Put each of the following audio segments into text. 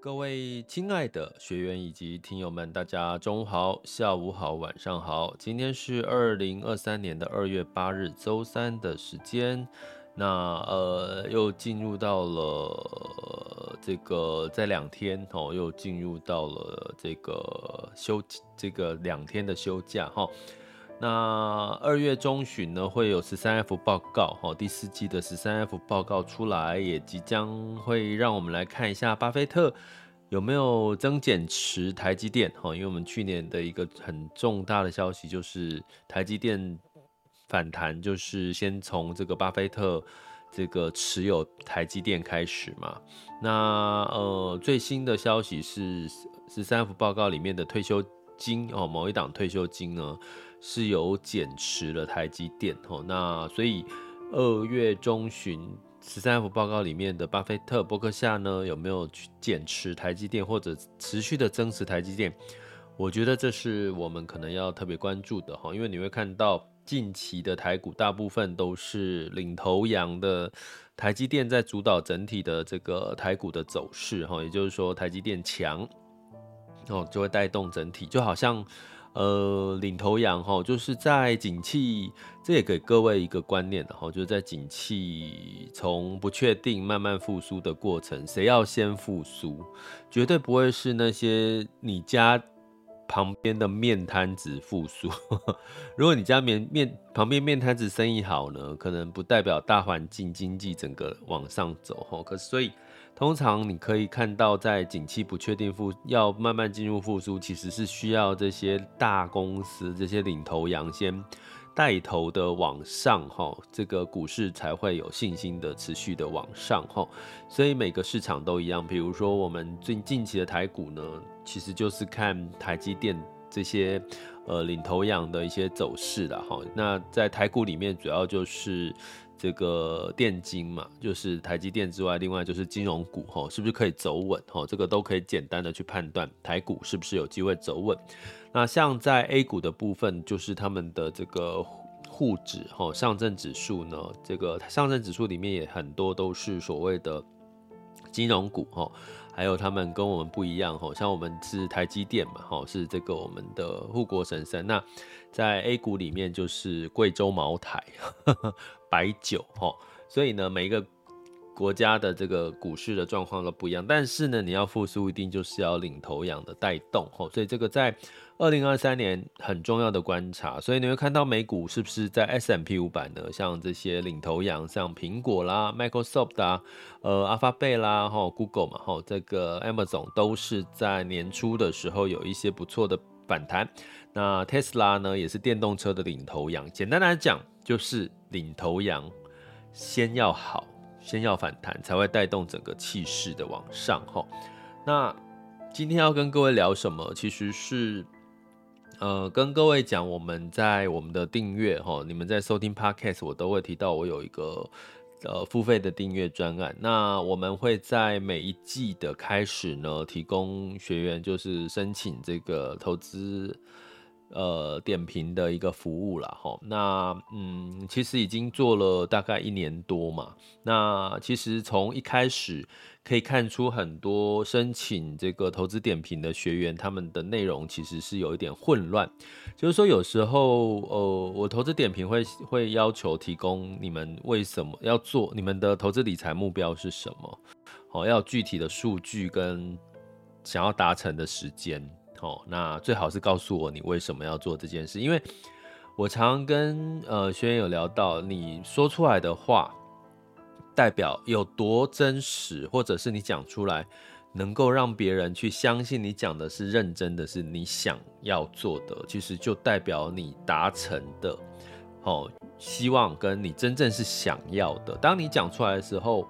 各位亲爱的学员以及听友们，大家中午好、下午好、晚上好。今天是二零二三年的二月八日，周三的时间。那呃，又进入到了这个在两天哦，又进入到了这个休这个两天的休假哈。那二月中旬呢，会有十三 F 报告哈，第四季的十三 F 报告出来，也即将会让我们来看一下巴菲特有没有增减持台积电哈，因为我们去年的一个很重大的消息就是台积电反弹，就是先从这个巴菲特这个持有台积电开始嘛。那呃最新的消息是十三 F 报告里面的退休金哦，某一档退休金呢。是有减持了台积电哦，那所以二月中旬十三 F 报告里面的巴菲特、伯克夏呢，有没有去减持台积电或者持续的增持台积电？我觉得这是我们可能要特别关注的哈，因为你会看到近期的台股大部分都是领头羊的台积电在主导整体的这个台股的走势哈，也就是说台积电强哦，就会带动整体，就好像。呃，领头羊哈，就是在景气，这也给各位一个观念的哈，就是在景气从不确定慢慢复苏的过程，谁要先复苏，绝对不会是那些你家旁边的面摊子复苏。如果你家面面旁边面摊子生意好呢，可能不代表大环境经济整个往上走哈。可是所以。通常你可以看到，在景气不确定复要慢慢进入复苏，其实是需要这些大公司、这些领头羊先带头的往上哈，这个股市才会有信心的持续的往上哈。所以每个市场都一样，比如说我们最近期的台股呢，其实就是看台积电这些呃领头羊的一些走势的哈。那在台股里面，主要就是。这个电金嘛，就是台积电之外，另外就是金融股吼，是不是可以走稳吼？这个都可以简单的去判断台股是不是有机会走稳。那像在 A 股的部分，就是他们的这个沪指吼，上证指数呢，这个上证指数里面也很多都是所谓的金融股吼。还有他们跟我们不一样吼，像我们是台积电嘛吼，是这个我们的护国神山。那在 A 股里面就是贵州茅台、白酒吼，所以呢，每一个国家的这个股市的状况都不一样。但是呢，你要复苏，一定就是要领头羊的带动哦，所以这个在。二零二三年很重要的观察，所以你会看到美股是不是在 S M P 五百呢？像这些领头羊，像苹果啦、Microsoft 啊、呃、Alphabet 啦、哈、Google 嘛、哈这个 Amazon 都是在年初的时候有一些不错的反弹。那 Tesla 呢，也是电动车的领头羊。简单来讲，就是领头羊先要好，先要反弹，才会带动整个气势的往上。哈，那今天要跟各位聊什么？其实是。呃，跟各位讲，我们在我们的订阅哈，你们在收听 Podcast，我都会提到我有一个呃付费的订阅专案。那我们会在每一季的开始呢，提供学员就是申请这个投资呃点评的一个服务了哈。那嗯，其实已经做了大概一年多嘛。那其实从一开始可以看出很多申请这个投资点评的学员，他们的内容其实是有一点混乱。就是说有时候呃，我投资点评会会要求提供你们为什么要做，你们的投资理财目标是什么？好，要具体的数据跟想要达成的时间。哦，那最好是告诉我你为什么要做这件事，因为我常跟呃学员有聊到，你说出来的话代表有多真实，或者是你讲出来能够让别人去相信你讲的是认真的，是你想要做的，其实就代表你达成的，好，希望跟你真正是想要的。当你讲出来的时候，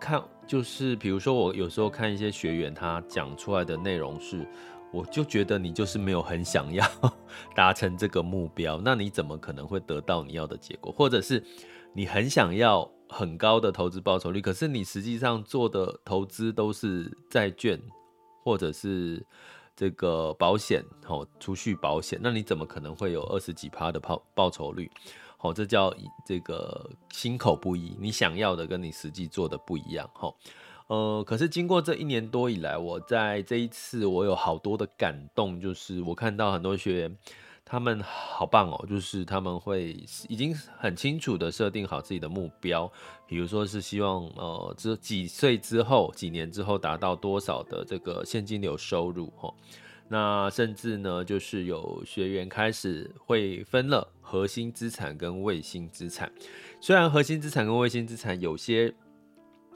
看就是比如说我有时候看一些学员他讲出来的内容是。我就觉得你就是没有很想要 达成这个目标，那你怎么可能会得到你要的结果？或者是你很想要很高的投资报酬率，可是你实际上做的投资都是债券或者是这个保险，好，储蓄保险，那你怎么可能会有二十几趴的报报酬率？好，这叫这个心口不一，你想要的跟你实际做的不一样，好。呃，可是经过这一年多以来，我在这一次我有好多的感动，就是我看到很多学员，他们好棒哦，就是他们会已经很清楚的设定好自己的目标，比如说是希望呃，这几岁之后、几年之后达到多少的这个现金流收入哈，那甚至呢，就是有学员开始会分了核心资产跟卫星资产，虽然核心资产跟卫星资产有些。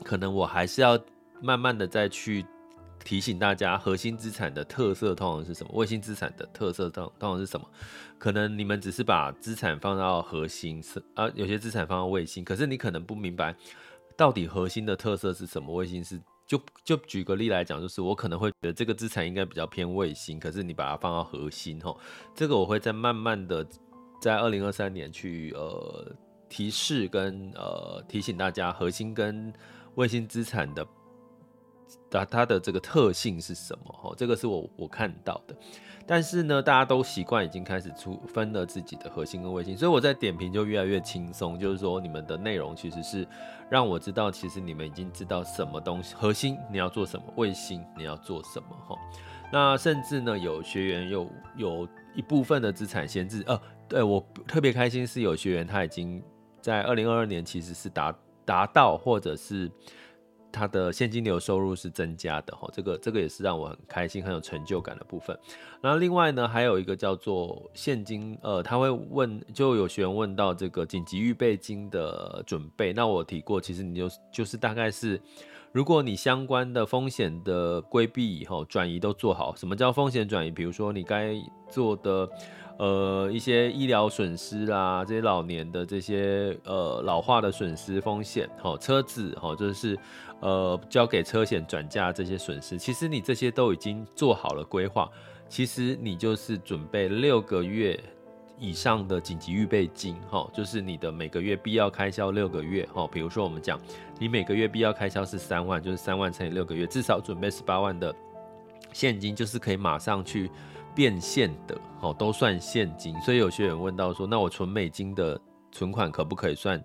可能我还是要慢慢的再去提醒大家，核心资产的特色通常是什么？卫星资产的特色通通常是什么？可能你们只是把资产放到核心，是啊，有些资产放到卫星，可是你可能不明白到底核心的特色是什么？卫星是就就举个例来讲，就是我可能会觉得这个资产应该比较偏卫星，可是你把它放到核心吼，这个我会再慢慢的在二零二三年去呃提示跟呃提醒大家核心跟。卫星资产的，它它的这个特性是什么？哦，这个是我我看到的。但是呢，大家都习惯已经开始出分了自己的核心跟卫星，所以我在点评就越来越轻松。就是说，你们的内容其实是让我知道，其实你们已经知道什么东西，核心你要做什么，卫星你要做什么。哈，那甚至呢，有学员有有一部分的资产闲置，呃，对我特别开心是有学员他已经在二零二二年其实是达。达到或者是他的现金流收入是增加的哈，这个这个也是让我很开心、很有成就感的部分。那另外呢，还有一个叫做现金，呃，他会问，就有学员问到这个紧急预备金的准备。那我提过，其实你就就是大概是，如果你相关的风险的规避以后转移都做好，什么叫风险转移？比如说你该做的。呃，一些医疗损失啦，这些老年的这些呃老化的损失风险，哈，车子哈，就是呃交给车险转嫁这些损失，其实你这些都已经做好了规划，其实你就是准备六个月以上的紧急预备金，哈，就是你的每个月必要开销六个月，哈，比如说我们讲，你每个月必要开销是三万，就是三万乘以六个月，至少准备十八万的现金，就是可以马上去。变现的哦，都算现金，所以有些人问到说，那我存美金的存款可不可以算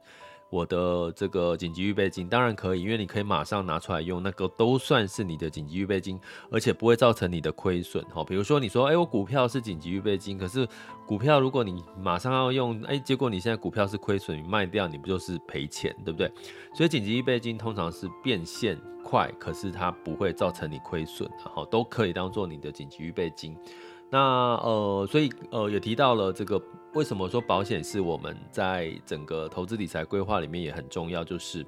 我的这个紧急预备金？当然可以，因为你可以马上拿出来用，那个都算是你的紧急预备金，而且不会造成你的亏损哈。比如说你说，哎，我股票是紧急预备金，可是股票如果你马上要用，哎，结果你现在股票是亏损，你卖掉你不就是赔钱，对不对？所以紧急预备金通常是变现快，可是它不会造成你亏损，然后都可以当做你的紧急预备金。那呃，所以呃，也提到了这个，为什么说保险是我们在整个投资理财规划里面也很重要？就是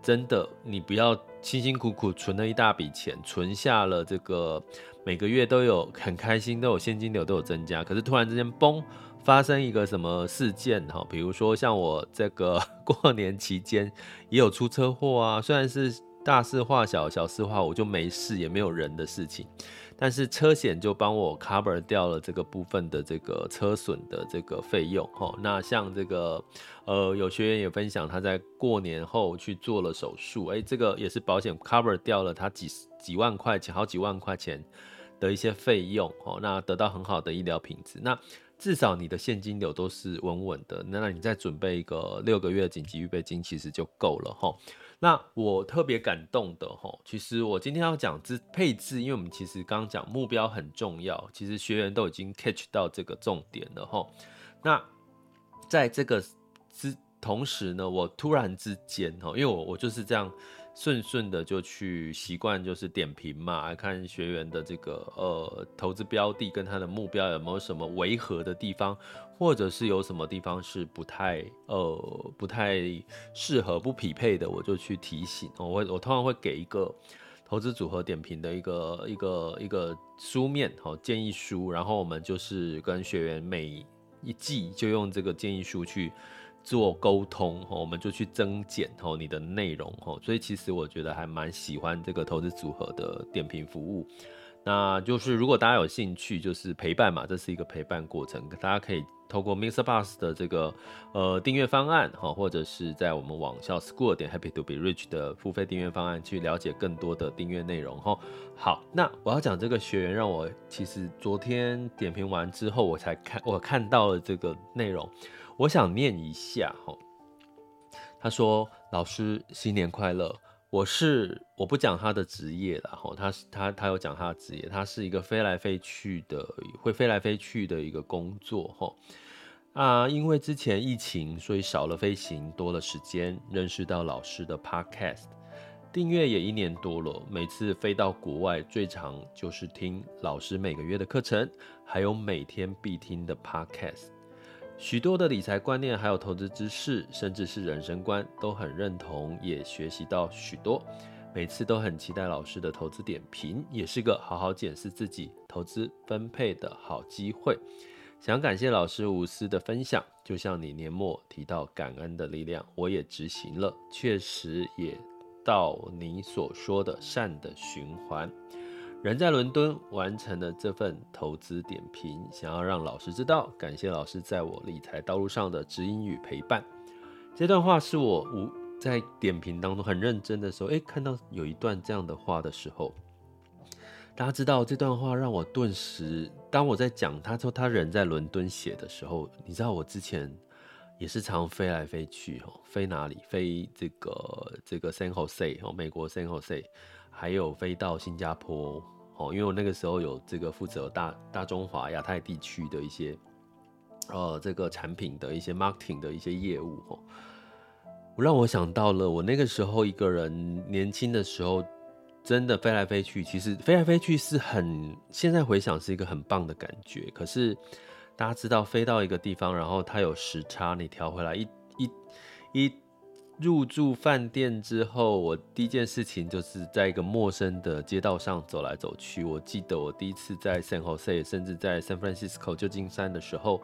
真的，你不要辛辛苦苦存了一大笔钱，存下了这个每个月都有很开心，都有现金流都有增加，可是突然之间嘣发生一个什么事件哈，比如说像我这个 过年期间也有出车祸啊，虽然是大事化小，小事化我，就没事，也没有人的事情。但是车险就帮我 cover 掉了这个部分的这个车损的这个费用哈。那像这个呃，有学员也分享他在过年后去做了手术，哎，这个也是保险 cover 掉了他几几万块钱，好几万块钱的一些费用哦。那得到很好的医疗品质。那至少你的现金流都是稳稳的，那那你再准备一个六个月的紧急预备金，其实就够了哈。那我特别感动的哈，其实我今天要讲这配置，因为我们其实刚刚讲目标很重要，其实学员都已经 catch 到这个重点了哈。那在这个之同时呢，我突然之间哈，因为我我就是这样。顺顺的就去习惯，就是点评嘛，看学员的这个呃投资标的跟他的目标有没有什么违和的地方，或者是有什么地方是不太呃不太适合不匹配的，我就去提醒。我会我通常会给一个投资组合点评的一个一个一个书面好建议书，然后我们就是跟学员每一季就用这个建议书去。做沟通，我们就去增减你的内容，所以其实我觉得还蛮喜欢这个投资组合的点评服务。那就是如果大家有兴趣，就是陪伴嘛，这是一个陪伴过程，大家可以透过 Mister Bus 的这个呃订阅方案哈，或者是在我们网校 School 点 Happy to be Rich 的付费订阅方案去了解更多的订阅内容哈。好，那我要讲这个学员让我其实昨天点评完之后，我才看我看到了这个内容。我想念一下哈，他说：“老师新年快乐！我是我不讲他的职业了哈，他是他他有讲他的职业，他是一个飞来飞去的，会飞来飞去的一个工作哈啊，因为之前疫情，所以少了飞行，多了时间认识到老师的 podcast，订阅也一年多了，每次飞到国外，最长就是听老师每个月的课程，还有每天必听的 podcast。”许多的理财观念，还有投资知识，甚至是人生观，都很认同，也学习到许多。每次都很期待老师的投资点评，也是个好好检视自己投资分配的好机会。想感谢老师无私的分享，就像你年末提到感恩的力量，我也执行了，确实也到你所说的善的循环。人在伦敦完成了这份投资点评，想要让老师知道，感谢老师在我理财道路上的指引与陪伴。这段话是我无在点评当中很认真的时候，诶，看到有一段这样的话的时候，大家知道这段话让我顿时，当我在讲他说他人在伦敦写的时候，你知道我之前也是常飞来飞去哦，飞哪里？飞这个这个 San Jose 哦，美国 San Jose。还有飞到新加坡哦，因为我那个时候有这个负责大大中华亚太地区的一些呃这个产品的一些 marketing 的一些业务哦，我让我想到了我那个时候一个人年轻的时候，真的飞来飞去，其实飞来飞去是很现在回想是一个很棒的感觉。可是大家知道飞到一个地方，然后它有时差，你调回来一一一。一入住饭店之后，我第一件事情就是在一个陌生的街道上走来走去。我记得我第一次在 San Jose，甚至在 San Francisco 旧金山的时候，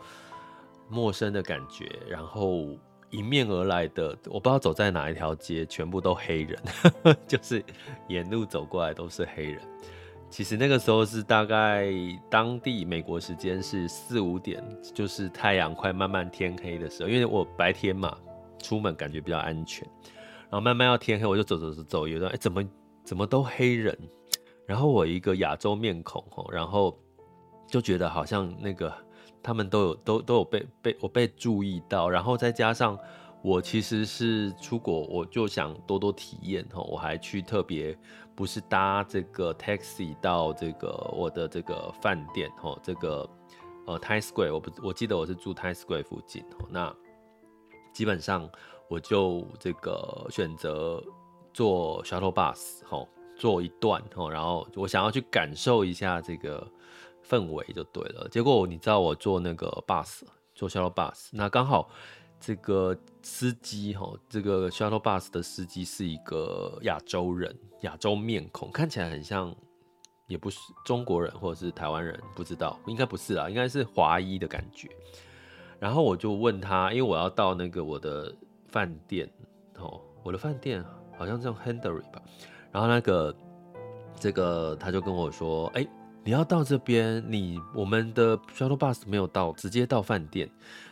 陌生的感觉，然后迎面而来的，我不知道走在哪一条街，全部都黑人，就是沿路走过来都是黑人。其实那个时候是大概当地美国时间是四五点，就是太阳快慢慢天黑的时候，因为我白天嘛。出门感觉比较安全，然后慢慢要天黑，我就走走走走，有段哎，怎么怎么都黑人，然后我一个亚洲面孔吼，然后就觉得好像那个他们都有都都有被被我被注意到，然后再加上我其实是出国，我就想多多体验吼，我还去特别不是搭这个 taxi 到这个我的这个饭店吼，这个呃 Times Square，我不我记得我是住 Times Square 附近吼，那。基本上我就这个选择坐 shuttle bus 吼，坐一段吼，然后我想要去感受一下这个氛围就对了。结果你知道我坐那个 bus，坐 shuttle bus，那刚好这个司机吼，这个 shuttle bus 的司机是一个亚洲人，亚洲面孔，看起来很像，也不是中国人或者是台湾人，不知道，应该不是啦，应该是华裔的感觉。然后我就问他，因为我要到那个我的饭店，哦，我的饭店好像叫 Henderry 吧。然后那个这个他就跟我说，哎，你要到这边，你我们的 shuttle bus 没有到，直接到饭店。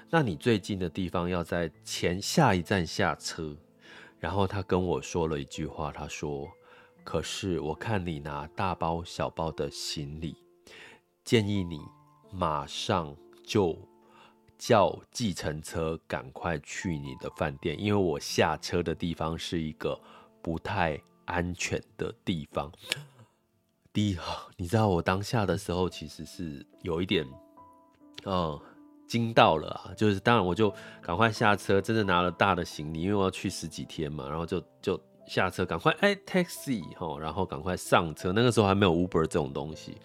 那你最近的地方要在前下一站下车。然后他跟我说了一句话，他说：“可是我看你拿大包小包的行李，建议你马上就。”叫计程车赶快去你的饭店，因为我下车的地方是一个不太安全的地方。第一，你知道我当下的时候其实是有一点，嗯，惊到了啊，就是当然我就赶快下车，真的拿了大的行李，因为我要去十几天嘛，然后就就下车赶快哎、taxi，然后赶快上车，那个时候还没有 Uber 这种东西。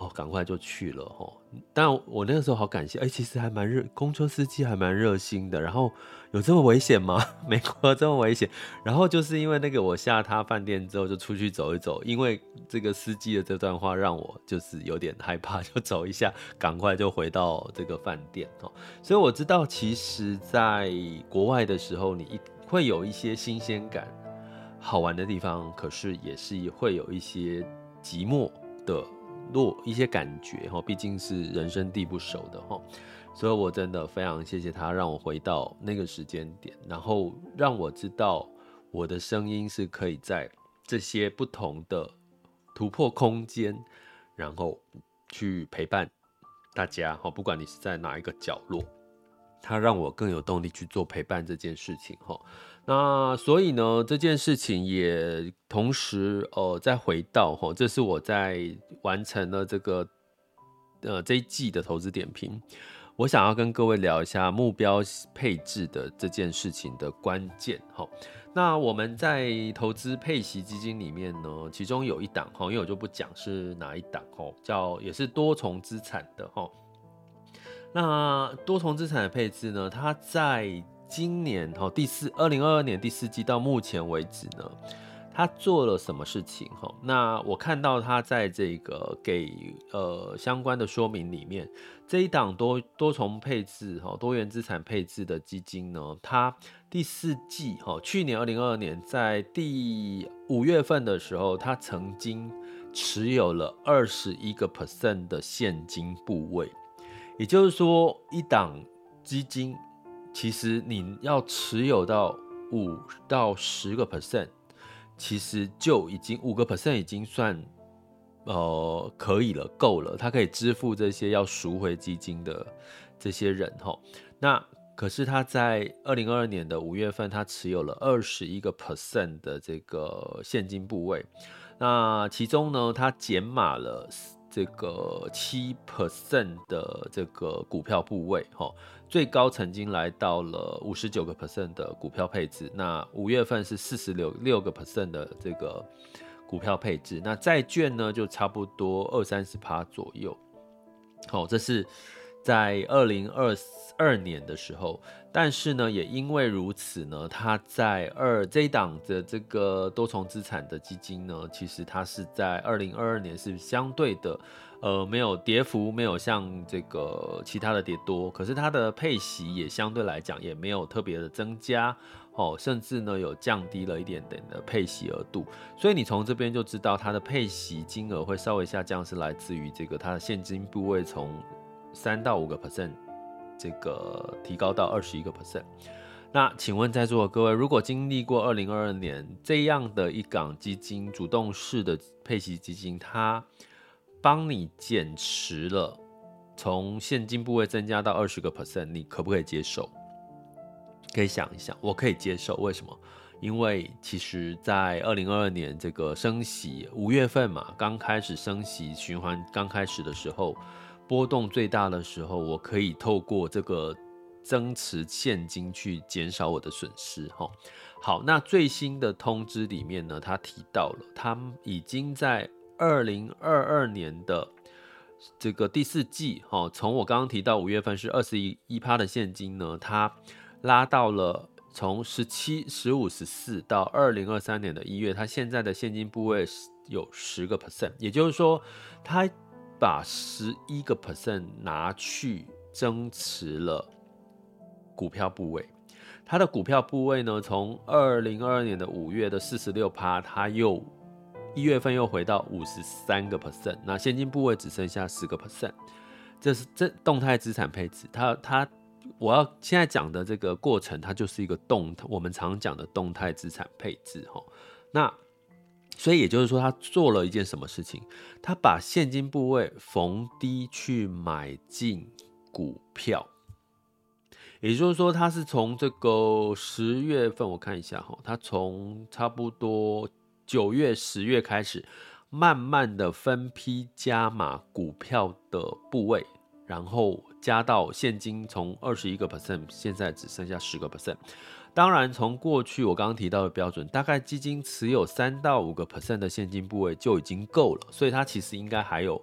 哦，赶快就去了哦！但我那个时候好感谢，哎、其实还蛮热，公车司机还蛮热心的。然后有这么危险吗？美国这么危险？然后就是因为那个，我下他饭店之后就出去走一走，因为这个司机的这段话让我就是有点害怕，就走一下，赶快就回到这个饭店哦。所以我知道，其实在国外的时候，你一会有一些新鲜感、好玩的地方，可是也是会有一些寂寞的。落一些感觉哈，毕竟是人生地不熟的哈，所以我真的非常谢谢他，让我回到那个时间点，然后让我知道我的声音是可以在这些不同的突破空间，然后去陪伴大家哈，不管你是在哪一个角落，他让我更有动力去做陪伴这件事情哈。那所以呢，这件事情也同时呃再回到齁，这是我在完成了这个呃这一季的投资点评，我想要跟各位聊一下目标配置的这件事情的关键哈。那我们在投资配息基金里面呢，其中有一档哈，因为我就不讲是哪一档哈，叫也是多重资产的哈。那多重资产的配置呢，它在今年哈第四二零二二年第四季到目前为止呢，他做了什么事情哈？那我看到他在这个给呃相关的说明里面，这一档多多重配置哈多元资产配置的基金呢，它第四季哈去年二零二二年在第五月份的时候，它曾经持有了二十一个 percent 的现金部位，也就是说一档基金。其实你要持有到五到十个 percent，其实就已经五个 percent 已经算呃可以了，够了，它可以支付这些要赎回基金的这些人哈。那可是他在二零二二年的五月份，他持有了二十一个 percent 的这个现金部位，那其中呢，他减码了这个七 percent 的这个股票部位哈。最高曾经来到了五十九个 percent 的股票配置，那五月份是四十六六个 percent 的这个股票配置，那债券呢就差不多二三十趴左右。好，这是在二零二二年的时候，但是呢，也因为如此呢，它在二这一档的这个多重资产的基金呢，其实它是在二零二二年是相对的。呃，没有跌幅，没有像这个其他的跌多，可是它的配息也相对来讲也没有特别的增加，哦，甚至呢有降低了一点点的配息额度，所以你从这边就知道它的配息金额会稍微下降，是来自于这个它的现金部位从三到五个 percent 这个提高到二十一个 percent。那请问在座的各位，如果经历过二零二二年这样的一档基金主动式的配息基金，它帮你减持了，从现金部位增加到二十个 percent，你可不可以接受？可以想一想，我可以接受。为什么？因为其实，在二零二二年这个升息五月份嘛，刚开始升息循环刚开始的时候，波动最大的时候，我可以透过这个增持现金去减少我的损失。哈，好，那最新的通知里面呢，他提到了，他已经在。二零二二年的这个第四季，哈，从我刚刚提到五月份是二十一一趴的现金呢，它拉到了从十七、十五、十四到二零二三年的一月，它现在的现金部位有十个 percent，也就是说，它把十一个 percent 拿去增持了股票部位，它的股票部位呢，从二零二二年的五月的四十六趴，它又。一月份又回到五十三个 percent，那现金部位只剩下十个 percent，这是这动态资产配置。它它，我要现在讲的这个过程，它就是一个动，我们常讲的动态资产配置哈。那所以也就是说，他做了一件什么事情？他把现金部位逢低去买进股票，也就是说，他是从这个十月份，我看一下哈，他从差不多九月、十月开始，慢慢的分批加码股票的部位，然后加到现金从二十一个 percent，现在只剩下十个 percent。当然，从过去我刚刚提到的标准，大概基金持有三到五个 percent 的现金部位就已经够了，所以它其实应该还有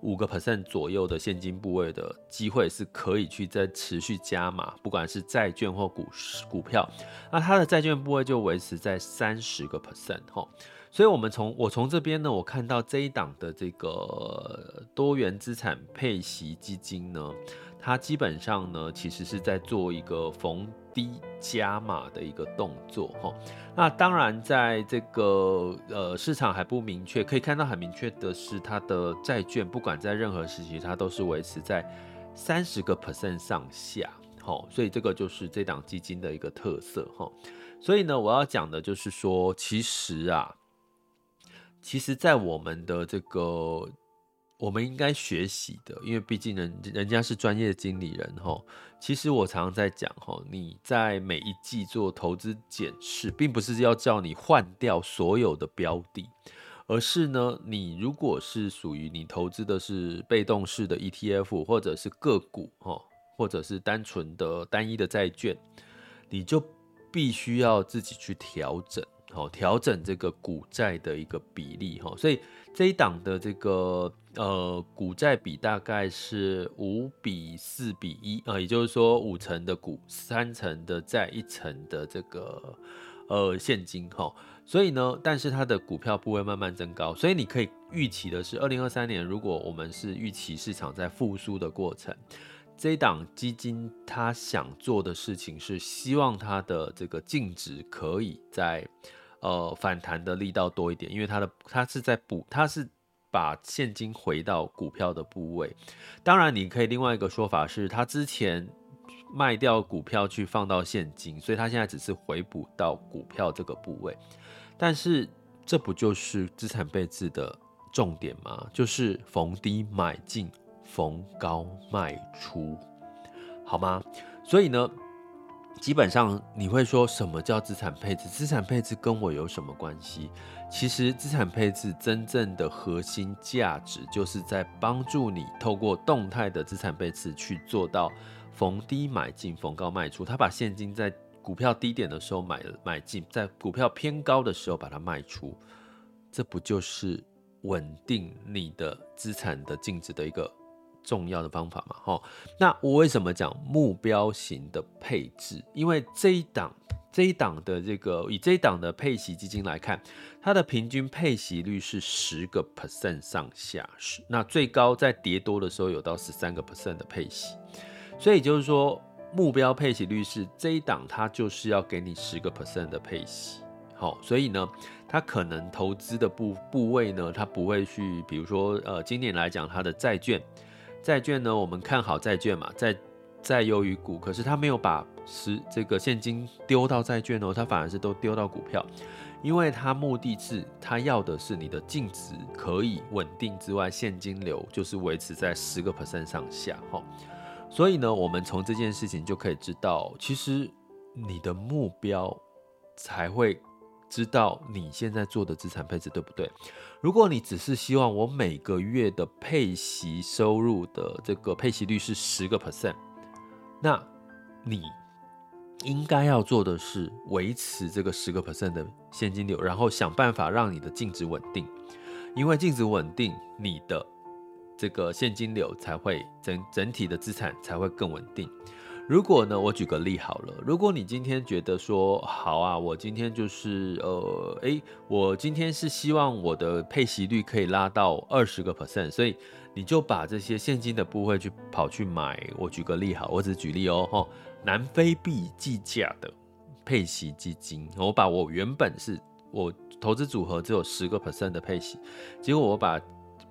五个 percent 左右的现金部位的机会是可以去再持续加码，不管是债券或股股票，那它的债券部位就维持在三十个 percent 哈。所以，我们从我从这边呢，我看到这一档的这个多元资产配息基金呢，它基本上呢，其实是在做一个逢低加码的一个动作哈。那当然，在这个呃市场还不明确，可以看到很明确的是，它的债券不管在任何时期，它都是维持在三十个 percent 上下。好，所以这个就是这档基金的一个特色哈。所以呢，我要讲的就是说，其实啊。其实，在我们的这个，我们应该学习的，因为毕竟人人家是专业经理人哈。其实我常常在讲哈，你在每一季做投资检视，并不是要叫你换掉所有的标的，而是呢，你如果是属于你投资的是被动式的 ETF，或者是个股哈，或者是单纯的单一的债券，你就必须要自己去调整。哦，调整这个股债的一个比例哈，所以这一档的这个呃股债比大概是五比四比一啊，也就是说五成的股，三成的债，一成的这个呃现金哈。所以呢，但是它的股票部位慢慢增高，所以你可以预期的是，二零二三年如果我们是预期市场在复苏的过程。这一档基金，他想做的事情是希望它的这个净值可以在呃反弹的力道多一点，因为它的它是在补，它是把现金回到股票的部位。当然，你可以另外一个说法是，他之前卖掉股票去放到现金，所以他现在只是回补到股票这个部位。但是这不就是资产配置的重点吗？就是逢低买进。逢高卖出，好吗？所以呢，基本上你会说什么叫资产配置？资产配置跟我有什么关系？其实资产配置真正的核心价值，就是在帮助你透过动态的资产配置去做到逢低买进、逢高卖出。他把现金在股票低点的时候买买进，在股票偏高的时候把它卖出，这不就是稳定你的资产的净值的一个重要的方法嘛，齁，那我为什么讲目标型的配置？因为这一档这一档的这个以这一档的配息基金来看，它的平均配息率是十个 percent 上下，那最高在跌多的时候有到十三个 percent 的配息，所以就是说目标配息率是这一档它就是要给你十个 percent 的配息，好，所以呢，它可能投资的部部位呢，它不会去，比如说呃，今年来讲它的债券。债券呢，我们看好债券嘛，债债优于股，可是他没有把实这个现金丢到债券哦，他反而是都丢到股票，因为他目的是他要的是你的净值可以稳定之外，现金流就是维持在十个 percent 上下哈。所以呢，我们从这件事情就可以知道，其实你的目标才会。知道你现在做的资产配置对不对？如果你只是希望我每个月的配息收入的这个配息率是十个 percent，那你应该要做的是维持这个十个 percent 的现金流，然后想办法让你的净值稳定，因为净值稳定，你的这个现金流才会整整体的资产才会更稳定。如果呢，我举个例好了。如果你今天觉得说好啊，我今天就是呃，诶，我今天是希望我的配息率可以拉到二十个 percent，所以你就把这些现金的部位去跑去买。我举个例好，我只举例哦，吼，南非币计价的配息基金，我把我原本是我投资组合只有十个 percent 的配息，结果我把。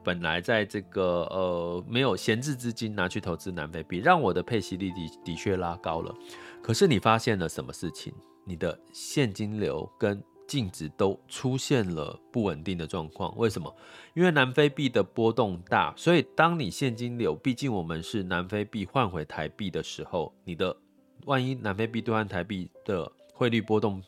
本来在这个呃没有闲置资金拿去投资南非币，让我的配息率的的确拉高了。可是你发现了什么事情？你的现金流跟净值都出现了不稳定的状况。为什么？因为南非币的波动大，所以当你现金流，毕竟我们是南非币换回台币的时候，你的万一南非币兑换台币的汇率波动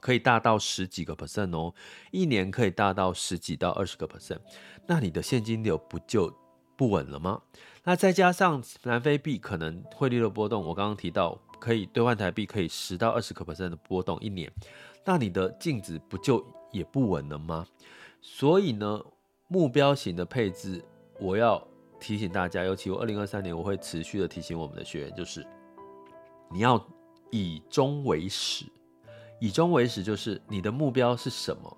可以大到十几个 percent 哦，一年可以大到十几到二十个 percent，那你的现金流不就不稳了吗？那再加上南非币可能汇率的波动，我刚刚提到可以兑换台币可以十到二十个 percent 的波动一年，那你的净值不就也不稳了吗？所以呢，目标型的配置，我要提醒大家，尤其我二零二三年我会持续的提醒我们的学员，就是你要以终为始，以终为始就是你的目标是什么？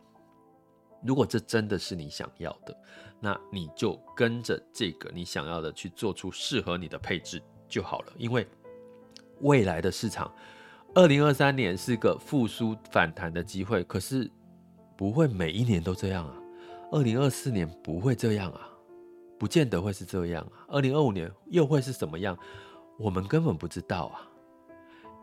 如果这真的是你想要的，那你就跟着这个你想要的去做出适合你的配置就好了。因为未来的市场，二零二三年是个复苏反弹的机会，可是不会每一年都这样啊。二零二四年不会这样啊，不见得会是这样啊。二零二五年又会是什么样？我们根本不知道啊。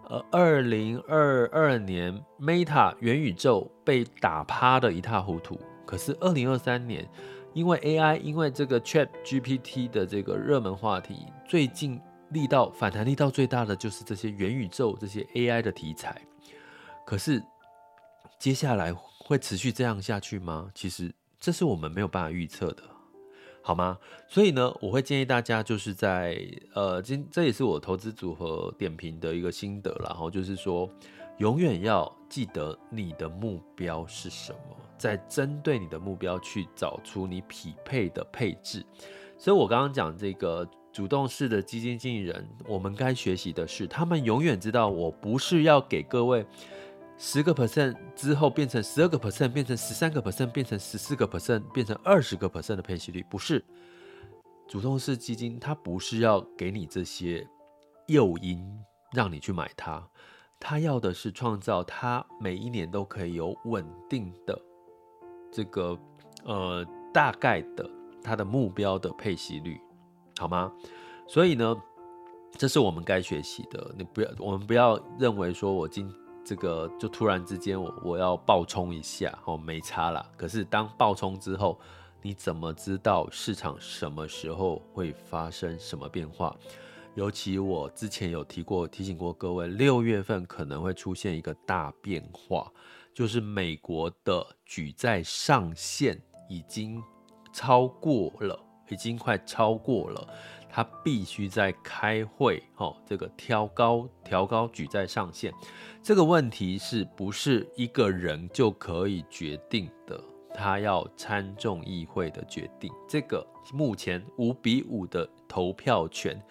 呃，二零二二年 Meta 元宇宙被打趴的一塌糊涂。可是二零二三年，因为 AI，因为这个 ChatGPT 的这个热门话题，最近力道反弹力道最大的就是这些元宇宙这些 AI 的题材。可是接下来会持续这样下去吗？其实这是我们没有办法预测的。好吗？所以呢，我会建议大家就是在呃，今这也是我投资组合点评的一个心得，然后就是说，永远要记得你的目标是什么，再针对你的目标去找出你匹配的配置。所以我刚刚讲这个主动式的基金经理人，我们该学习的是，他们永远知道，我不是要给各位。十个 percent 之后变成十二个 percent，变成十三个 percent，变成十四个 percent，变成二十个 percent 的配息率，不是主动式基金，它不是要给你这些诱因让你去买它，它要的是创造它每一年都可以有稳定的这个呃大概的它的目标的配息率，好吗？所以呢，这是我们该学习的。你不要，我们不要认为说我今这个就突然之间我我要爆冲一下哦，没差啦。可是当爆冲之后，你怎么知道市场什么时候会发生什么变化？尤其我之前有提过提醒过各位，六月份可能会出现一个大变化，就是美国的举债上限已经超过了，已经快超过了。他必须在开会，哦，这个调高调高举债上限，这个问题是不是一个人就可以决定的？他要参众议会的决定，这个目前五比五的投票权，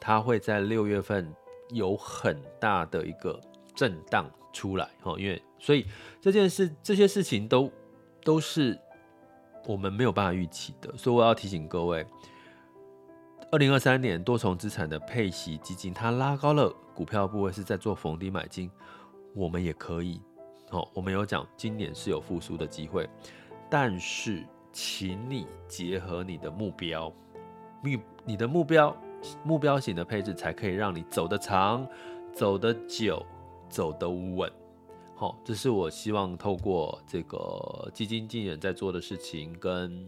他会在六月份有很大的一个震荡出来，哦，因为所以这件事这些事情都都是我们没有办法预期的，所以我要提醒各位。二零二三年多重资产的配息基金，它拉高了股票部位，是在做逢低买进。我们也可以，哦，我们有讲今年是有复苏的机会，但是请你结合你的目标，你你的目标目标型的配置，才可以让你走得长、走得久、走得稳。好，这是我希望透过这个基金经理在做的事情跟。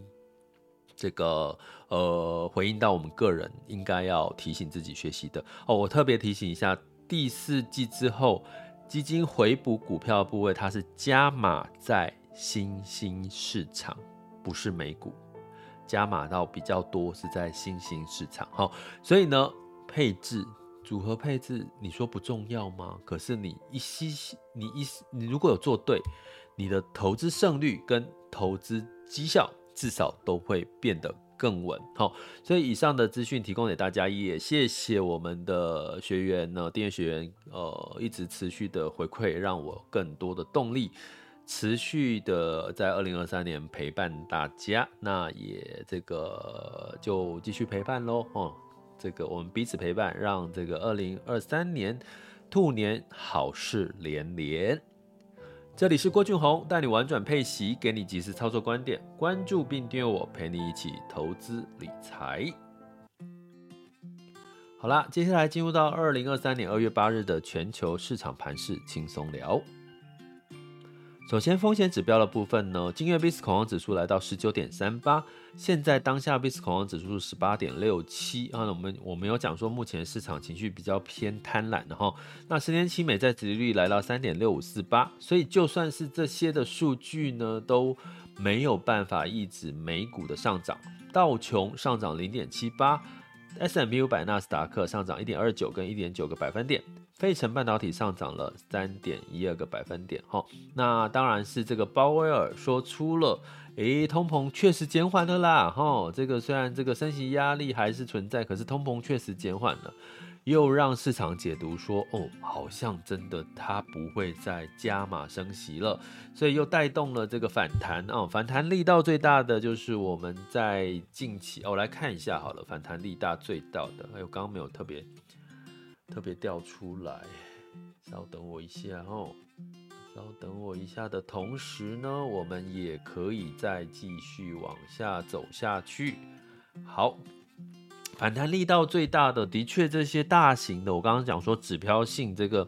这个呃，回应到我们个人应该要提醒自己学习的哦。我特别提醒一下，第四季之后，基金回补股票部位，它是加码在新兴市场，不是美股，加码到比较多是在新兴市场。好，所以呢，配置组合配置，你说不重要吗？可是你一吸，你一你如果有做对，你的投资胜率跟投资绩效。至少都会变得更稳，好，所以以上的资讯提供给大家，也谢谢我们的学员呢，订阅学员，呃，一直持续的回馈，让我更多的动力，持续的在二零二三年陪伴大家，那也这个就继续陪伴喽，哦，这个我们彼此陪伴，让这个二零二三年兔年好事连连。这里是郭俊宏，带你玩转配息，给你及时操作观点。关注并订阅我，陪你一起投资理财。好啦，接下来进入到二零二三年二月八日的全球市场盘势轻松聊。首先，风险指标的部分呢，今月 VIX 恐慌指数来到十九点三八，现在当下 VIX 恐慌指数是十八点六七啊。我们我们有讲说，目前市场情绪比较偏贪婪的哈。那十年期美债殖利率来到三点六五四八，所以就算是这些的数据呢，都没有办法抑制美股的上涨。道琼上涨零点七八 S M U 百纳斯达克上涨一点二九跟一点九个百分点。费城半导体上涨了三点一二个百分点，哈，那当然是这个鲍威尔说出了，诶，通膨确实减缓了啦，哈，这个虽然这个升息压力还是存在，可是通膨确实减缓了，又让市场解读说，哦，好像真的它不会再加码升息了，所以又带动了这个反弹哦，反弹力道最大的就是我们在近期，哦，我来看一下好了，反弹力大最大的，哎呦，刚刚没有特别。特别调出来，稍等我一下哦，稍等我一下的同时呢，我们也可以再继续往下走下去。好，反弹力道最大的，的确这些大型的，我刚刚讲说指标性这个。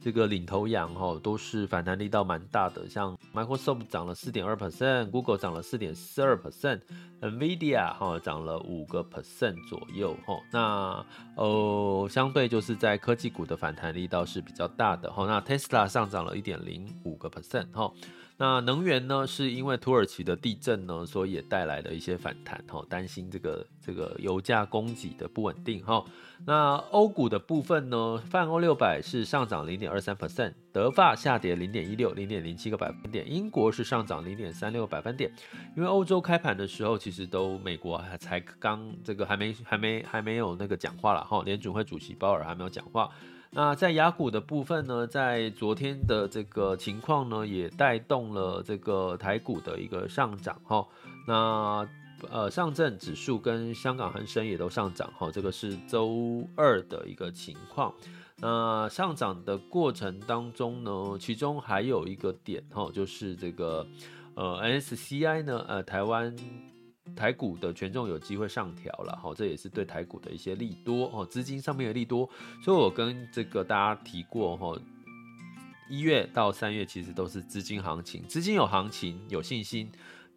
这个领头羊哈都是反弹力道蛮大的，像 Microsoft 涨了四点二 percent，Google 涨了四点四二 percent，NVIDIA 哈涨了五个 percent 左右哈。那哦相对就是在科技股的反弹力道是比较大的哈。那 Tesla 上涨了一点零五个 percent 哈。那能源呢，是因为土耳其的地震呢，所以也带来了一些反弹哈，担心这个这个油价供给的不稳定哈。那欧股的部分呢，泛欧六百是上涨零点二三 percent，德法下跌零点一六，零点零七个百分点，英国是上涨零点三六个百分点。因为欧洲开盘的时候，其实都美国还才刚这个还没还没还没有那个讲话了哈，联准会主席鲍尔还没有讲话。那在雅股的部分呢，在昨天的这个情况呢，也带动了这个台股的一个上涨哈。那呃，上证指数跟香港恒生也都上涨哈，这个是周二的一个情况。那上涨的过程当中呢，其中还有一个点哈，就是这个呃 MSCI 呢，呃台湾。台股的权重有机会上调了，哈，这也是对台股的一些利多哦，资金上面的利多，所以我跟这个大家提过，哈，一月到三月其实都是资金行情，资金有行情，有信心。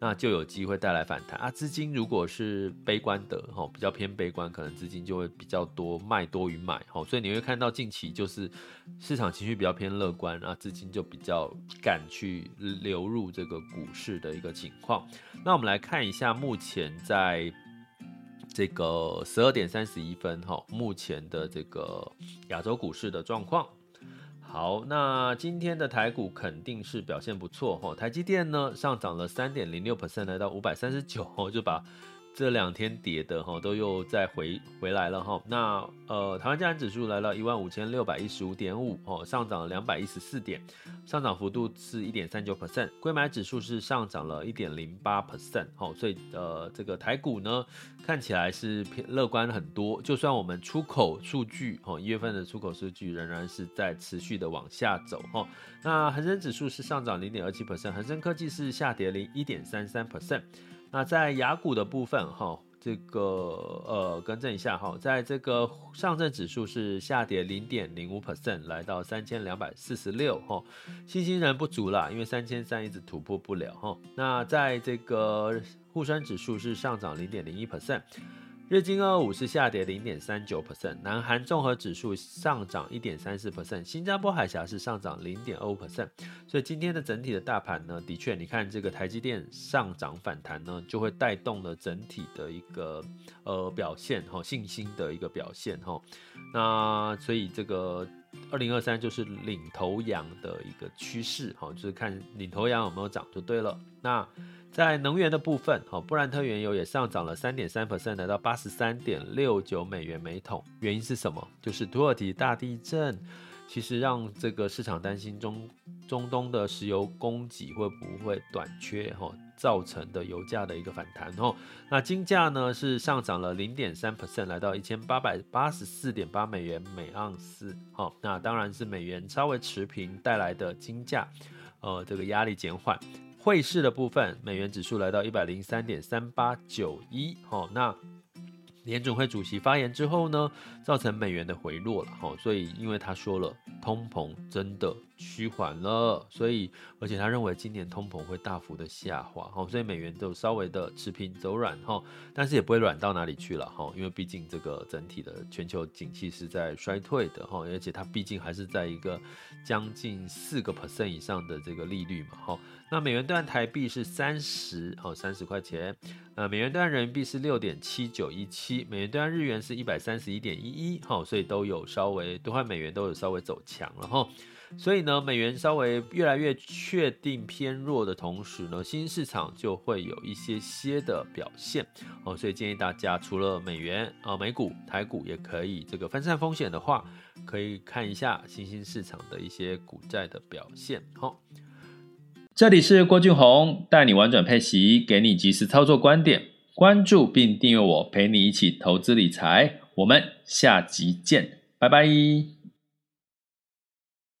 那就有机会带来反弹啊！资金如果是悲观的哈，比较偏悲观，可能资金就会比较多卖多于买哈，所以你会看到近期就是市场情绪比较偏乐观啊，资金就比较敢去流入这个股市的一个情况。那我们来看一下目前在这个十二点三十一分哈，目前的这个亚洲股市的状况。好，那今天的台股肯定是表现不错哈，台积电呢上涨了三点零六 percent，来到五百三十九，就把。这两天跌的哈都又再回回来了哈，那呃台湾加权指数来到一万五千六百一十五点五哦，上涨了两百一十四点，上涨幅度是一点三九 percent，柜买指数是上涨了一点零八 percent 哦，所以呃这个台股呢看起来是偏乐观很多，就算我们出口数据哦一月份的出口数据仍然是在持续的往下走哈，那恒生指数是上涨零点二七 percent，恒生科技是下跌零一点三三 percent。那在雅股的部分，哈，这个呃，更正一下哈，在这个上证指数是下跌零点零五 percent，来到三千两百四十六，哈，信心仍不足啦，因为三千三一直突破不了，哈。那在这个沪深指数是上涨零点零一 percent。日经二二五是下跌零点三九 percent，南韩综合指数上涨一点三四 percent，新加坡海峡是上涨零点二五 percent，所以今天的整体的大盘呢，的确，你看这个台积电上涨反弹呢，就会带动了整体的一个呃表现哈，信心的一个表现哈，那所以这个二零二三就是领头羊的一个趋势哈，就是看领头羊有没有涨就对了，那。在能源的部分，哈，布兰特原油也上涨了三点三 percent，来到八十三点六九美元每桶。原因是什么？就是土耳其大地震，其实让这个市场担心中中东的石油供给会不会短缺，哈，造成的油价的一个反弹，哈。那金价呢是上涨了零点三 percent，来到一千八百八十四点八美元每盎司，哈。那当然是美元稍微持平带来的金价，呃，这个压力减缓。汇市的部分，美元指数来到一百零三点三八九一，好，那联准会主席发言之后呢，造成美元的回落了，哈，所以因为他说了通膨真的趋缓了，所以而且他认为今年通膨会大幅的下滑，哈，所以美元就稍微的持平走软，哈，但是也不会软到哪里去了，哈，因为毕竟这个整体的全球景气是在衰退的，哈，而且它毕竟还是在一个将近四个 percent 以上的这个利率嘛，哈，那美元兑换台币是三十，哦，三十块钱，呃，美元兑换人民币是六点七九一七，美元兑换日元是一百三十一点一一，哈，所以都有稍微兑换美元都有稍微走强了，哈。所以呢，美元稍微越来越确定偏弱的同时呢，新兴市场就会有一些些的表现哦。所以建议大家除了美元啊、美股、台股也可以这个分散风险的话，可以看一下新兴市场的一些股债的表现。好，这里是郭俊宏，带你玩转配息，给你及时操作观点，关注并订阅我，陪你一起投资理财。我们下集见，拜拜。